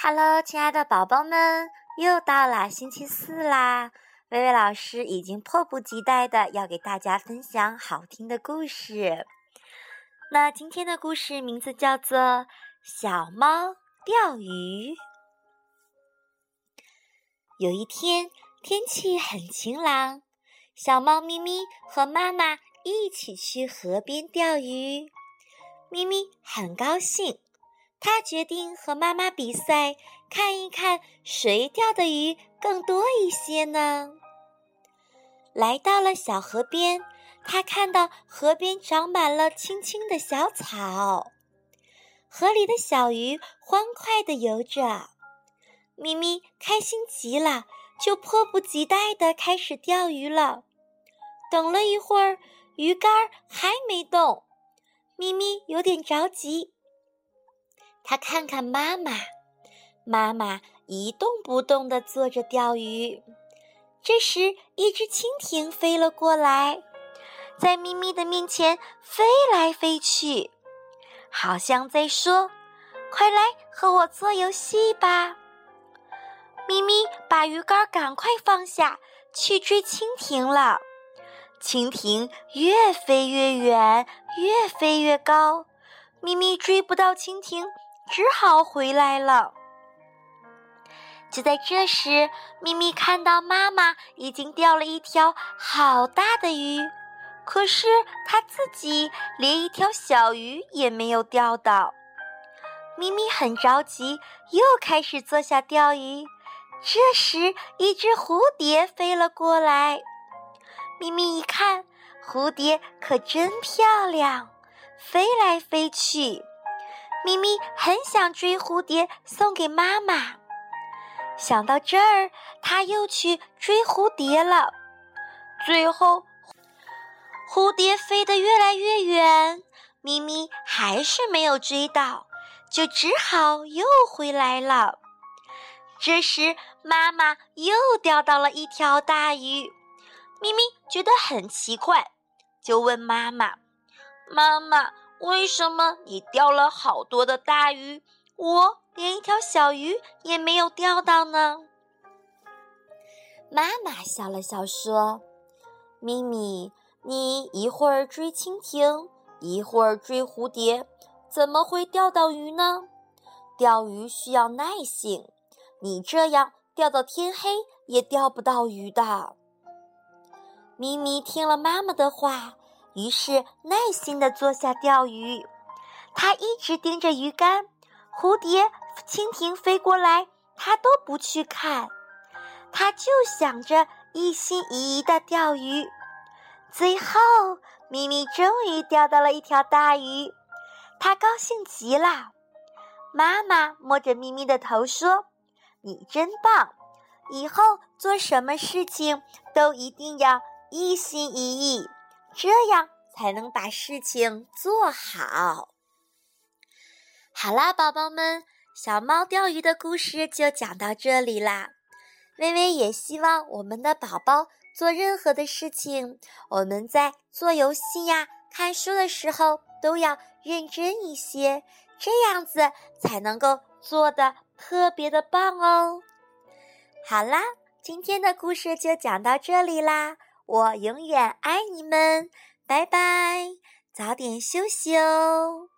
Hello，亲爱的宝宝们，又到了星期四啦！薇薇老师已经迫不及待的要给大家分享好听的故事。那今天的故事名字叫做《小猫钓鱼》。有一天，天气很晴朗，小猫咪咪和妈妈一起去河边钓鱼。咪咪很高兴。他决定和妈妈比赛，看一看谁钓的鱼更多一些呢。来到了小河边，他看到河边长满了青青的小草，河里的小鱼欢快地游着。咪咪开心极了，就迫不及待地开始钓鱼了。等了一会儿，鱼竿还没动，咪咪有点着急。他看看妈妈，妈妈一动不动地坐着钓鱼。这时，一只蜻蜓飞了过来，在咪咪的面前飞来飞去，好像在说：“快来和我做游戏吧！”咪咪把鱼竿赶快放下去追蜻蜓了。蜻蜓越飞越远，越飞越高，咪咪追不到蜻蜓。只好回来了。就在这时，咪咪看到妈妈已经钓了一条好大的鱼，可是它自己连一条小鱼也没有钓到。咪咪很着急，又开始坐下钓鱼。这时，一只蝴蝶飞了过来。咪咪一看，蝴蝶可真漂亮，飞来飞去。咪咪很想追蝴蝶送给妈妈，想到这儿，它又去追蝴蝶了。最后，蝴蝶飞得越来越远，咪咪还是没有追到，就只好又回来了。这时，妈妈又钓到了一条大鱼，咪咪觉得很奇怪，就问妈妈：“妈妈。”为什么你钓了好多的大鱼，我连一条小鱼也没有钓到呢？妈妈笑了笑说：“咪咪，你一会儿追蜻蜓，一会儿追蝴蝶，怎么会钓到鱼呢？钓鱼需要耐性，你这样钓到天黑也钓不到鱼的。”咪咪听了妈妈的话。于是耐心地坐下钓鱼，他一直盯着鱼竿，蝴蝶、蜻蜓飞过来，他都不去看，他就想着一心一意地钓鱼。最后，咪咪终于钓到了一条大鱼，他高兴极了。妈妈摸着咪咪的头说：“你真棒，以后做什么事情都一定要一心一意。”这样才能把事情做好。好啦，宝宝们，小猫钓鱼的故事就讲到这里啦。微微也希望我们的宝宝做任何的事情，我们在做游戏呀、看书的时候都要认真一些，这样子才能够做的特别的棒哦。好啦，今天的故事就讲到这里啦。我永远爱你们，拜拜，早点休息哦。